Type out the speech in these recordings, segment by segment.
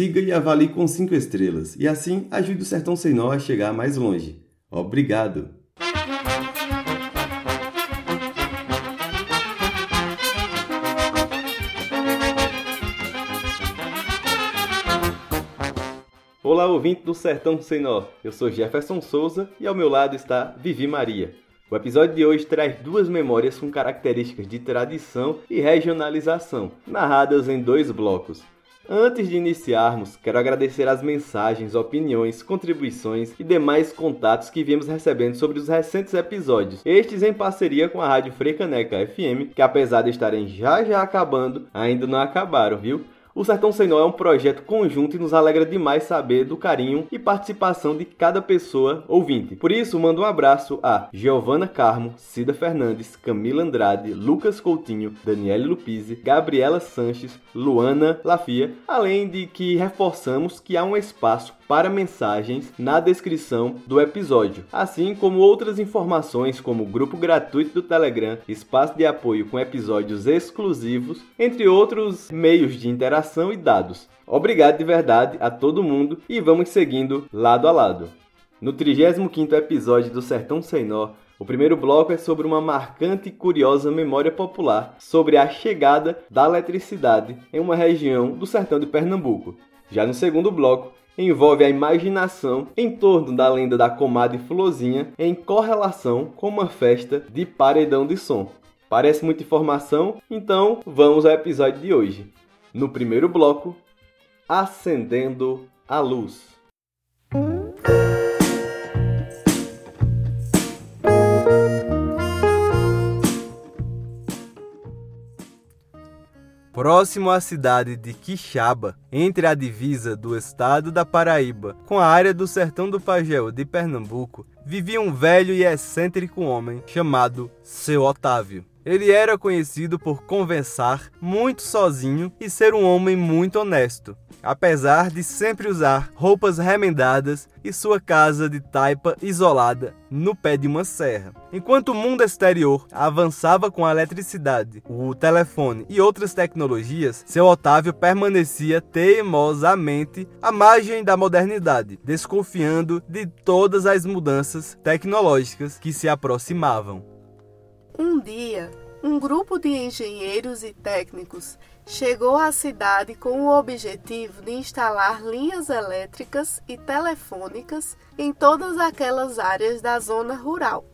siga e avalie com 5 estrelas e assim ajude o Sertão Sem Nó a chegar mais longe. Obrigado! Olá, ouvinte do Sertão Sem Nó. Eu sou Jefferson Souza e ao meu lado está Vivi Maria. O episódio de hoje traz duas memórias com características de tradição e regionalização, narradas em dois blocos. Antes de iniciarmos, quero agradecer as mensagens, opiniões, contribuições e demais contatos que viemos recebendo sobre os recentes episódios, estes em parceria com a Rádio Frecaneca FM, que apesar de estarem já já acabando, ainda não acabaram, viu? O Sertão Sem Nó é um projeto conjunto e nos alegra demais saber do carinho e participação de cada pessoa ouvinte. Por isso, mando um abraço a Giovana Carmo, Cida Fernandes, Camila Andrade, Lucas Coutinho, Daniele Lupizzi, Gabriela Sanches, Luana Lafia, além de que reforçamos que há um espaço para mensagens na descrição do episódio, assim como outras informações como grupo gratuito do Telegram, espaço de apoio com episódios exclusivos, entre outros meios de interação e dados. Obrigado de verdade a todo mundo e vamos seguindo lado a lado. No 35º episódio do Sertão Sem Nó, o primeiro bloco é sobre uma marcante e curiosa memória popular sobre a chegada da eletricidade em uma região do sertão de Pernambuco. Já no segundo bloco, envolve a imaginação em torno da lenda da comadre Flozinha em correlação com uma festa de paredão de som. Parece muita informação, então vamos ao episódio de hoje. No primeiro bloco, Acendendo a Luz. Próximo à cidade de Quixaba, entre a divisa do estado da Paraíba com a área do sertão do Pajéu de Pernambuco, vivia um velho e excêntrico homem chamado Seu Otávio. Ele era conhecido por conversar muito sozinho e ser um homem muito honesto, apesar de sempre usar roupas remendadas e sua casa de taipa isolada no pé de uma serra. Enquanto o mundo exterior avançava com a eletricidade, o telefone e outras tecnologias, seu Otávio permanecia teimosamente à margem da modernidade, desconfiando de todas as mudanças tecnológicas que se aproximavam. Um dia, um grupo de engenheiros e técnicos chegou à cidade com o objetivo de instalar linhas elétricas e telefônicas em todas aquelas áreas da zona rural.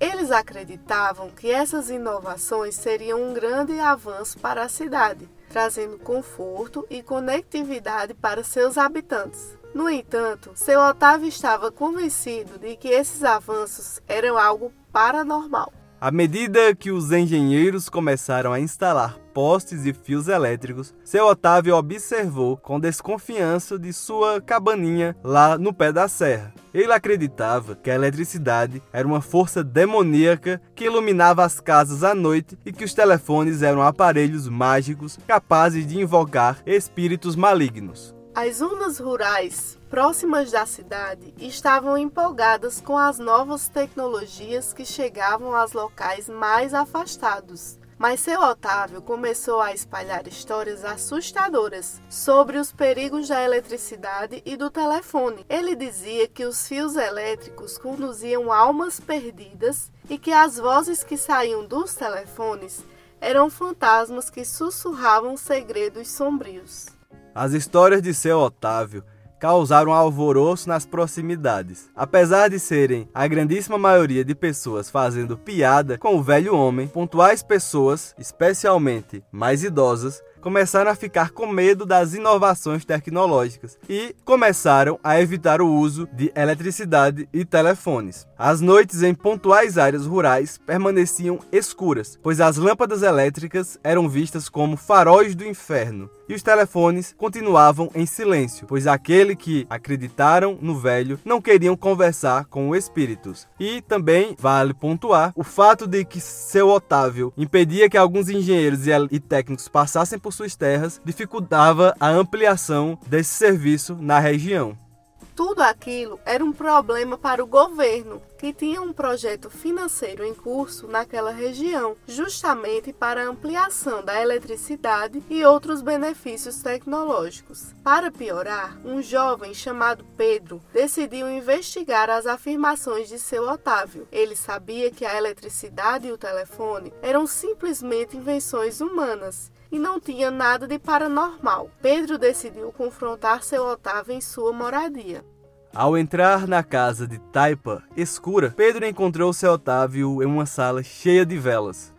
Eles acreditavam que essas inovações seriam um grande avanço para a cidade, trazendo conforto e conectividade para seus habitantes. No entanto, seu Otávio estava convencido de que esses avanços eram algo paranormal. À medida que os engenheiros começaram a instalar postes e fios elétricos, seu Otávio observou com desconfiança de sua cabaninha lá no pé da serra. Ele acreditava que a eletricidade era uma força demoníaca que iluminava as casas à noite e que os telefones eram aparelhos mágicos capazes de invocar espíritos malignos. As zonas rurais próximas da cidade estavam empolgadas com as novas tecnologias que chegavam aos locais mais afastados. Mas seu Otávio começou a espalhar histórias assustadoras sobre os perigos da eletricidade e do telefone. Ele dizia que os fios elétricos conduziam almas perdidas e que as vozes que saíam dos telefones eram fantasmas que sussurravam segredos sombrios. As histórias de seu Otávio causaram alvoroço nas proximidades. Apesar de serem a grandíssima maioria de pessoas fazendo piada com o velho homem, pontuais pessoas, especialmente mais idosas, começaram a ficar com medo das inovações tecnológicas e começaram a evitar o uso de eletricidade e telefones. As noites em pontuais áreas rurais permaneciam escuras, pois as lâmpadas elétricas eram vistas como faróis do inferno e os telefones continuavam em silêncio, pois aquele que acreditaram no velho não queriam conversar com espíritos. E também vale pontuar o fato de que seu Otávio impedia que alguns engenheiros e técnicos passassem por suas terras, dificultava a ampliação desse serviço na região. Tudo aquilo era um problema para o governo, que tinha um projeto financeiro em curso naquela região, justamente para a ampliação da eletricidade e outros benefícios tecnológicos. Para piorar, um jovem chamado Pedro decidiu investigar as afirmações de seu Otávio. Ele sabia que a eletricidade e o telefone eram simplesmente invenções humanas e não tinha nada de paranormal. Pedro decidiu confrontar seu Otávio em sua moradia. Ao entrar na casa de Taipa, escura, Pedro encontrou seu Otávio em uma sala cheia de velas.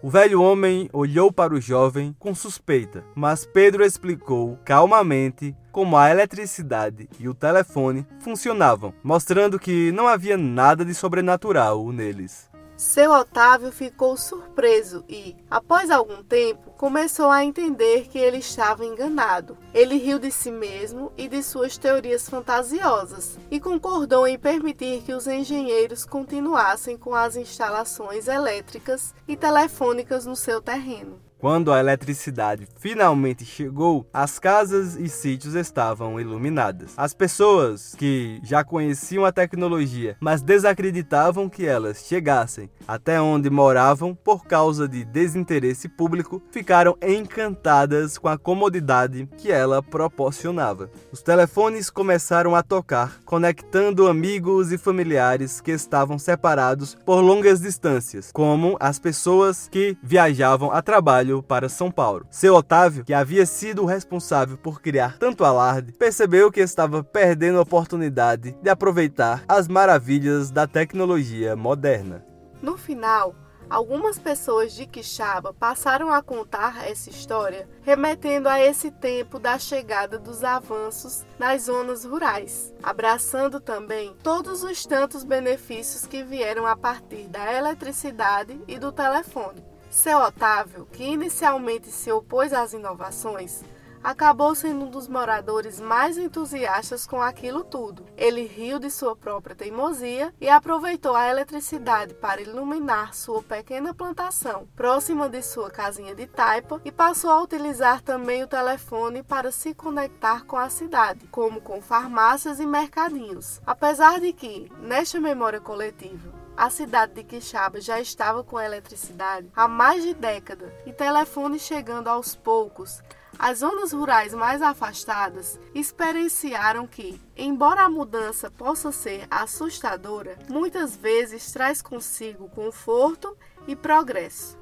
O velho homem olhou para o jovem com suspeita, mas Pedro explicou calmamente como a eletricidade e o telefone funcionavam, mostrando que não havia nada de sobrenatural neles. Seu Otávio ficou surpreso e, após algum tempo, começou a entender que ele estava enganado. Ele riu de si mesmo e de suas teorias fantasiosas e concordou em permitir que os engenheiros continuassem com as instalações elétricas e telefônicas no seu terreno. Quando a eletricidade finalmente chegou, as casas e sítios estavam iluminadas. As pessoas que já conheciam a tecnologia, mas desacreditavam que elas chegassem até onde moravam por causa de desinteresse público, ficaram encantadas com a comodidade que ela proporcionava. Os telefones começaram a tocar, conectando amigos e familiares que estavam separados por longas distâncias, como as pessoas que viajavam a trabalho para São Paulo. Seu Otávio, que havia sido o responsável por criar tanto alarde, percebeu que estava perdendo a oportunidade de aproveitar as maravilhas da tecnologia moderna. No final, algumas pessoas de Quixaba passaram a contar essa história, remetendo a esse tempo da chegada dos avanços nas zonas rurais, abraçando também todos os tantos benefícios que vieram a partir da eletricidade e do telefone. Seu Otávio, que inicialmente se opôs às inovações, acabou sendo um dos moradores mais entusiastas com aquilo tudo. Ele riu de sua própria teimosia e aproveitou a eletricidade para iluminar sua pequena plantação, próxima de sua casinha de taipa, e passou a utilizar também o telefone para se conectar com a cidade, como com farmácias e mercadinhos. Apesar de que, nesta memória coletiva, a cidade de Quixaba já estava com eletricidade há mais de década e telefones chegando aos poucos. As zonas rurais mais afastadas experienciaram que, embora a mudança possa ser assustadora, muitas vezes traz consigo conforto e progresso.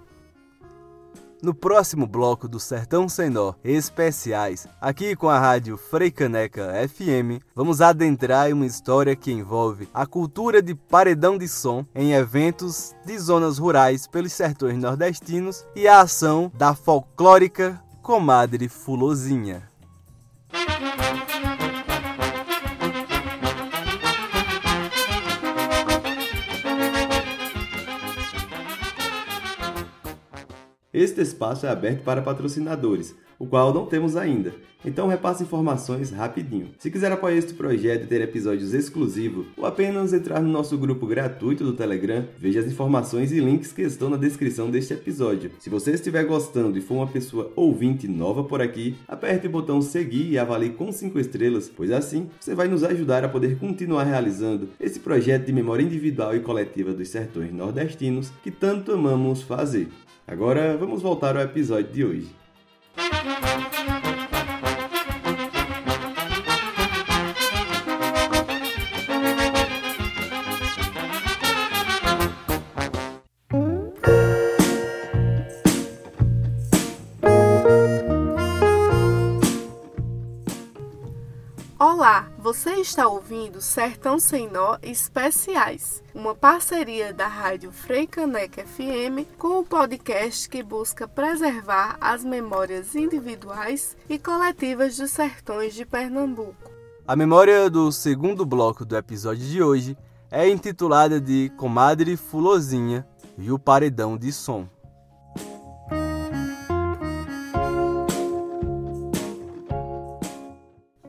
No próximo bloco do Sertão Sem Nó especiais, aqui com a rádio Freicaneca FM, vamos adentrar em uma história que envolve a cultura de paredão de som em eventos de zonas rurais pelos sertões nordestinos e a ação da folclórica Comadre Fulozinha. Este espaço é aberto para patrocinadores, o qual não temos ainda. Então repasse informações rapidinho. Se quiser apoiar este projeto e ter episódios exclusivos, ou apenas entrar no nosso grupo gratuito do Telegram, veja as informações e links que estão na descrição deste episódio. Se você estiver gostando e for uma pessoa ouvinte nova por aqui, aperte o botão seguir e avalie com 5 estrelas, pois assim você vai nos ajudar a poder continuar realizando esse projeto de memória individual e coletiva dos sertões nordestinos que tanto amamos fazer. Agora vamos voltar ao episódio de hoje. Música Olá, você está ouvindo Sertão Sem Nó Especiais, uma parceria da Rádio Freicanec FM com o podcast que busca preservar as memórias individuais e coletivas dos sertões de Pernambuco. A memória do segundo bloco do episódio de hoje é intitulada de Comadre Fulozinha e o Paredão de Som.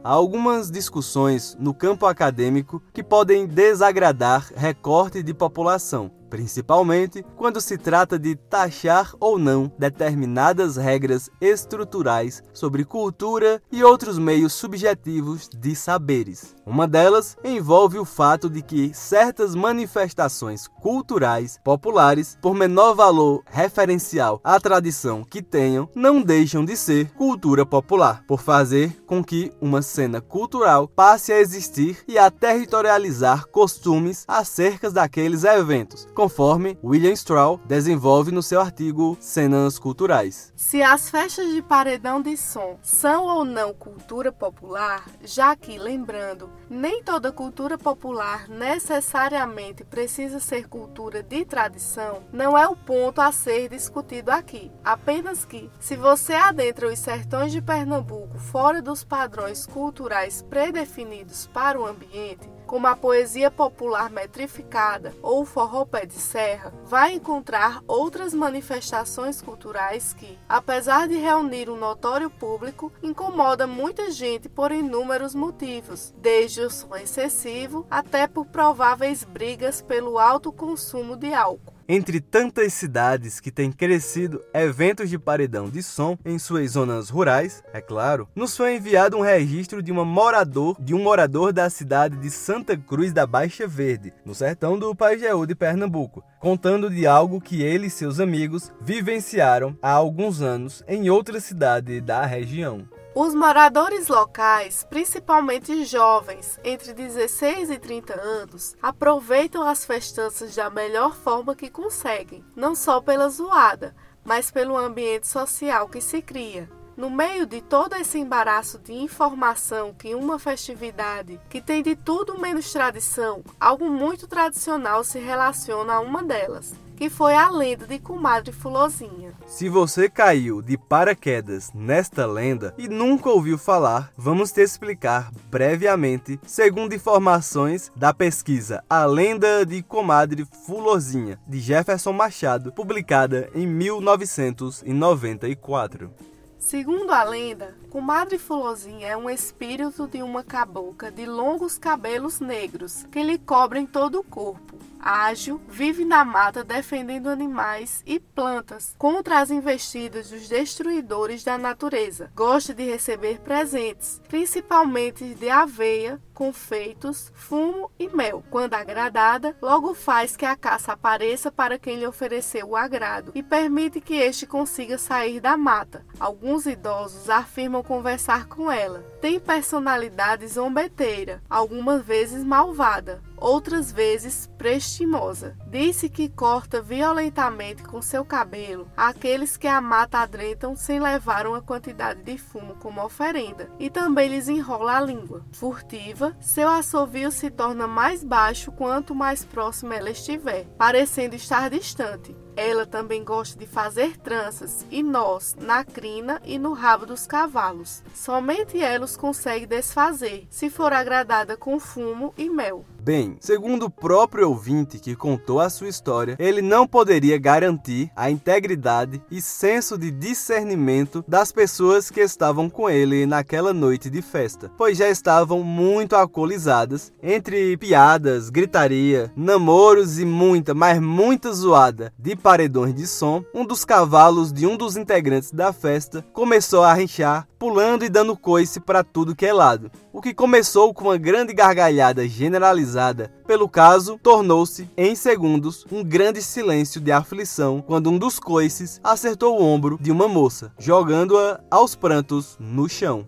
Há algumas discussões no campo acadêmico que podem desagradar recorte de população. Principalmente quando se trata de taxar ou não determinadas regras estruturais sobre cultura e outros meios subjetivos de saberes. Uma delas envolve o fato de que certas manifestações culturais populares, por menor valor referencial à tradição que tenham, não deixam de ser cultura popular, por fazer com que uma cena cultural passe a existir e a territorializar costumes acerca daqueles eventos, conforme William Straw desenvolve no seu artigo Cenas Culturais. Se as festas de paredão de som são ou não cultura popular, já que, lembrando, nem toda cultura popular necessariamente precisa ser cultura de tradição, não é o ponto a ser discutido aqui. Apenas que, se você adentra os sertões de Pernambuco fora dos padrões culturais predefinidos para o ambiente, como a poesia popular metrificada ou o forró pé de serra, vai encontrar outras manifestações culturais que, apesar de reunir um notório público, incomoda muita gente por inúmeros motivos, desde o som excessivo até por prováveis brigas pelo alto consumo de álcool. Entre tantas cidades que têm crescido eventos de paredão de som em suas zonas rurais, é claro, nos foi enviado um registro de, uma morador, de um morador da cidade de Santa Cruz da Baixa Verde, no sertão do Pajeú de Pernambuco, contando de algo que ele e seus amigos vivenciaram há alguns anos em outra cidade da região. Os moradores locais, principalmente jovens entre 16 e 30 anos, aproveitam as festanças da melhor forma que conseguem, não só pela zoada, mas pelo ambiente social que se cria. No meio de todo esse embaraço de informação que uma festividade que tem de tudo menos tradição, algo muito tradicional se relaciona a uma delas que foi a lenda de Comadre Fulozinha. Se você caiu de paraquedas nesta lenda e nunca ouviu falar, vamos te explicar brevemente, segundo informações da pesquisa A Lenda de Comadre Fulozinha, de Jefferson Machado, publicada em 1994. Segundo a lenda, Comadre Fulozinha é um espírito de uma cabocla de longos cabelos negros que lhe cobrem todo o corpo ágil, vive na mata defendendo animais e plantas contra as investidas dos destruidores da natureza. Gosta de receber presentes, principalmente de aveia, confeitos, fumo e mel. Quando agradada, logo faz que a caça apareça para quem lhe ofereceu o agrado e permite que este consiga sair da mata. Alguns idosos afirmam conversar com ela. Tem personalidade zombeteira, algumas vezes malvada, outras vezes prestimosa. Disse que corta violentamente com seu cabelo aqueles que a mata adrentam sem levar uma quantidade de fumo como oferenda, e também lhes enrola a língua. Furtiva, seu assovio se torna mais baixo quanto mais próximo ela estiver, parecendo estar distante. Ela também gosta de fazer tranças e nós na crina e no rabo dos cavalos. Somente ela os consegue desfazer, se for agradada com fumo e mel. Bem, segundo o próprio ouvinte que contou a sua história, ele não poderia garantir a integridade e senso de discernimento das pessoas que estavam com ele naquela noite de festa, pois já estavam muito alcoolizadas, entre piadas, gritaria, namoros e muita, mas muita zoada de paredões de som, um dos cavalos de um dos integrantes da festa começou a rinchar, pulando e dando coice para tudo que é lado. O que começou com uma grande gargalhada generalizada pelo caso, tornou-se, em segundos, um grande silêncio de aflição quando um dos coices acertou o ombro de uma moça, jogando-a aos prantos no chão.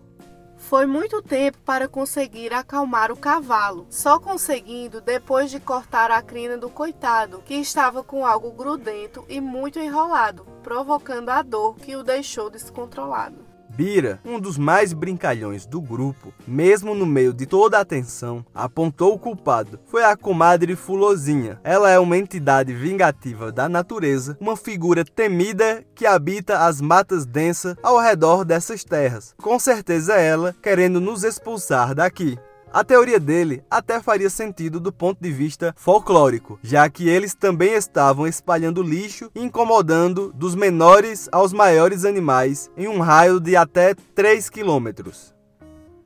Foi muito tempo para conseguir acalmar o cavalo, só conseguindo depois de cortar a crina do coitado, que estava com algo grudento e muito enrolado, provocando a dor que o deixou descontrolado. Bira, um dos mais brincalhões do grupo, mesmo no meio de toda a tensão, apontou o culpado. Foi a comadre Fulozinha. Ela é uma entidade vingativa da natureza, uma figura temida que habita as matas densas ao redor dessas terras. Com certeza ela querendo nos expulsar daqui. A teoria dele até faria sentido do ponto de vista folclórico, já que eles também estavam espalhando lixo e incomodando dos menores aos maiores animais em um raio de até 3 quilômetros.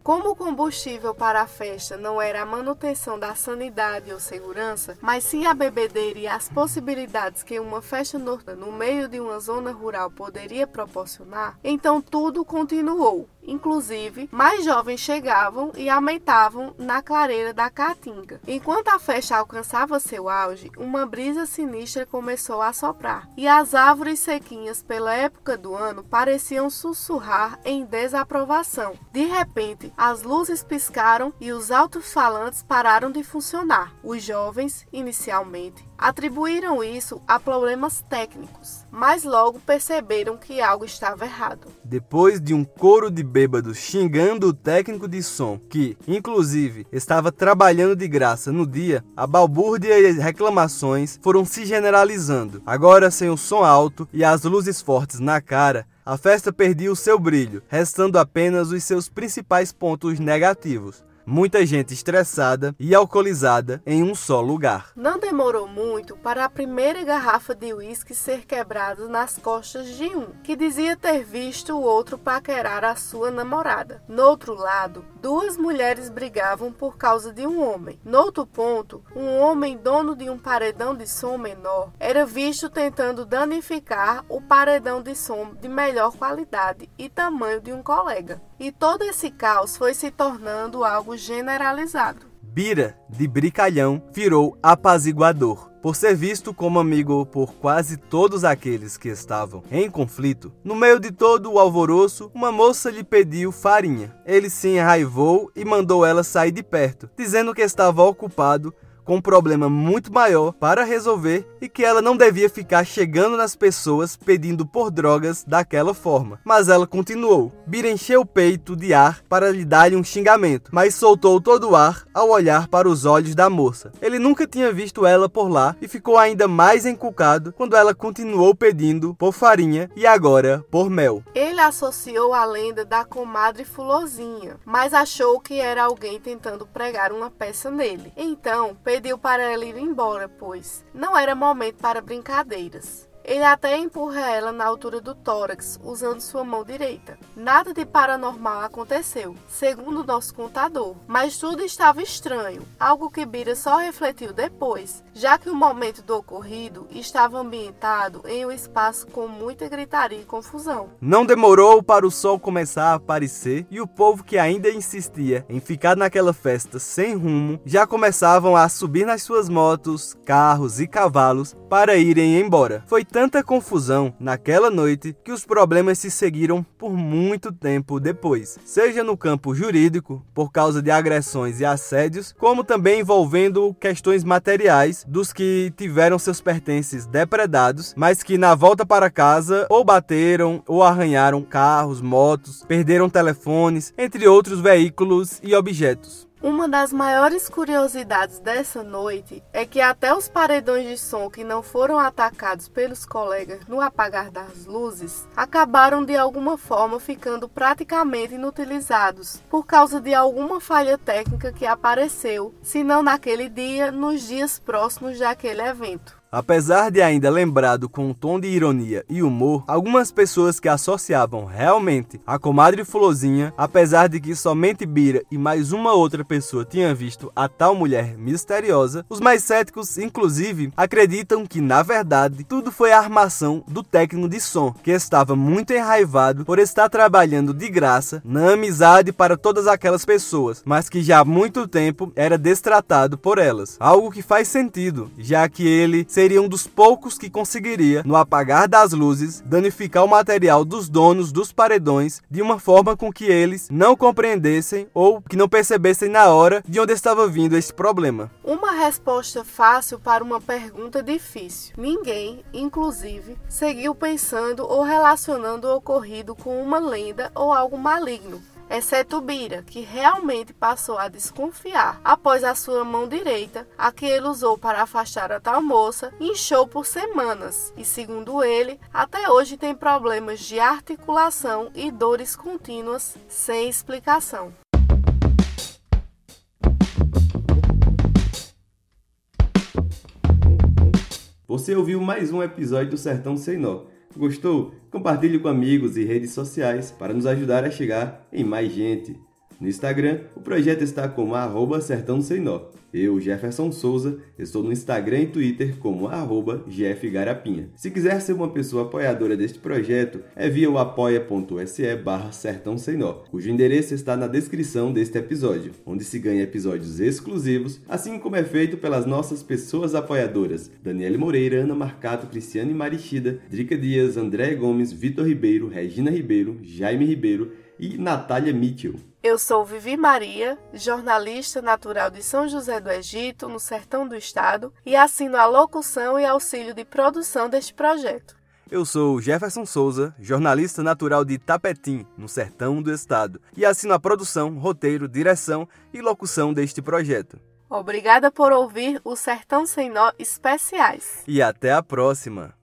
Como o combustível para a festa não era a manutenção da sanidade ou segurança, mas sim a bebedeira e as possibilidades que uma festa noturna no meio de uma zona rural poderia proporcionar, então tudo continuou. Inclusive, mais jovens chegavam e aumentavam na clareira da caatinga. Enquanto a festa alcançava seu auge, uma brisa sinistra começou a soprar, e as árvores sequinhas pela época do ano pareciam sussurrar em desaprovação. De repente, as luzes piscaram e os alto-falantes pararam de funcionar. Os jovens, inicialmente, atribuíram isso a problemas técnicos, mas logo perceberam que algo estava errado. Depois de um coro de bêbados xingando o técnico de som, que, inclusive, estava trabalhando de graça no dia, a balbúrdia e as reclamações foram se generalizando. Agora, sem o som alto e as luzes fortes na cara, a festa perdia o seu brilho, restando apenas os seus principais pontos negativos muita gente estressada e alcoolizada em um só lugar. Não demorou muito para a primeira garrafa de uísque ser quebrada nas costas de um, que dizia ter visto o outro paquerar a sua namorada. No outro lado, duas mulheres brigavam por causa de um homem. No outro ponto, um homem dono de um paredão de som menor era visto tentando danificar o paredão de som de melhor qualidade e tamanho de um colega. E todo esse caos foi se tornando algo generalizado. Bira, de brincalhão, virou apaziguador. Por ser visto como amigo por quase todos aqueles que estavam em conflito, no meio de todo o alvoroço, uma moça lhe pediu farinha. Ele se enraivou e mandou ela sair de perto, dizendo que estava ocupado com um problema muito maior para resolver e que ela não devia ficar chegando nas pessoas pedindo por drogas daquela forma. Mas ela continuou. Bira encheu o peito de ar para lhe dar-lhe um xingamento, mas soltou todo o ar ao olhar para os olhos da moça. Ele nunca tinha visto ela por lá e ficou ainda mais encucado quando ela continuou pedindo por farinha e agora por mel. Ele associou a lenda da comadre Fulozinha, mas achou que era alguém tentando pregar uma peça nele. Então, pediu para ela ir embora, pois não era momento para brincadeiras. Ele até empurra ela na altura do tórax, usando sua mão direita. Nada de paranormal aconteceu, segundo nosso contador, mas tudo estava estranho, algo que Bira só refletiu depois, já que o momento do ocorrido estava ambientado em um espaço com muita gritaria e confusão. Não demorou para o sol começar a aparecer e o povo que ainda insistia em ficar naquela festa sem rumo já começavam a subir nas suas motos, carros e cavalos para irem embora. Foi tanta confusão naquela noite que os problemas se seguiram por muito tempo depois, seja no campo jurídico, por causa de agressões e assédios, como também envolvendo questões materiais dos que tiveram seus pertences depredados, mas que na volta para casa ou bateram ou arranharam carros, motos, perderam telefones, entre outros veículos e objetos. Uma das maiores curiosidades dessa noite é que até os paredões de som que não foram atacados pelos colegas no apagar das luzes acabaram de alguma forma ficando praticamente inutilizados por causa de alguma falha técnica que apareceu, se não naquele dia, nos dias próximos daquele evento. Apesar de ainda lembrado com um tom de ironia e humor, algumas pessoas que associavam realmente a comadre Fulozinha, apesar de que somente Bira e mais uma outra pessoa tinham visto a tal mulher misteriosa, os mais céticos, inclusive, acreditam que na verdade tudo foi a armação do técnico de som, que estava muito enraivado por estar trabalhando de graça na amizade para todas aquelas pessoas, mas que já há muito tempo era destratado por elas. Algo que faz sentido, já que ele seria um dos poucos que conseguiria, no apagar das luzes, danificar o material dos donos dos paredões de uma forma com que eles não compreendessem ou que não percebessem na hora de onde estava vindo esse problema. Uma resposta fácil para uma pergunta difícil. Ninguém, inclusive, seguiu pensando ou relacionando o ocorrido com uma lenda ou algo maligno exceto Bira, que realmente passou a desconfiar após a sua mão direita, a que ele usou para afastar a tal moça, inchou por semanas e, segundo ele, até hoje tem problemas de articulação e dores contínuas sem explicação. Você ouviu mais um episódio do Sertão Sem Nó. Gostou? Compartilhe com amigos e redes sociais para nos ajudar a chegar em mais gente. No Instagram, o projeto está como arroba Sertão Sem Nó. Eu, Jefferson Souza, estou no Instagram e Twitter como arroba jfgarapinha. Se quiser ser uma pessoa apoiadora deste projeto, é via o apoia.se barra Sertão Sem Nó, cujo endereço está na descrição deste episódio, onde se ganha episódios exclusivos, assim como é feito pelas nossas pessoas apoiadoras, Daniele Moreira, Ana Marcato, Cristiane Marichida, Drica Dias, André Gomes, Vitor Ribeiro, Regina Ribeiro, Jaime Ribeiro e Natália Mitchell. Eu sou Vivi Maria, jornalista natural de São José do Egito, no sertão do estado, e assino a locução e auxílio de produção deste projeto. Eu sou Jefferson Souza, jornalista natural de Tapetim, no sertão do estado, e assino a produção, roteiro, direção e locução deste projeto. Obrigada por ouvir o Sertão Sem Nó Especiais. E até a próxima!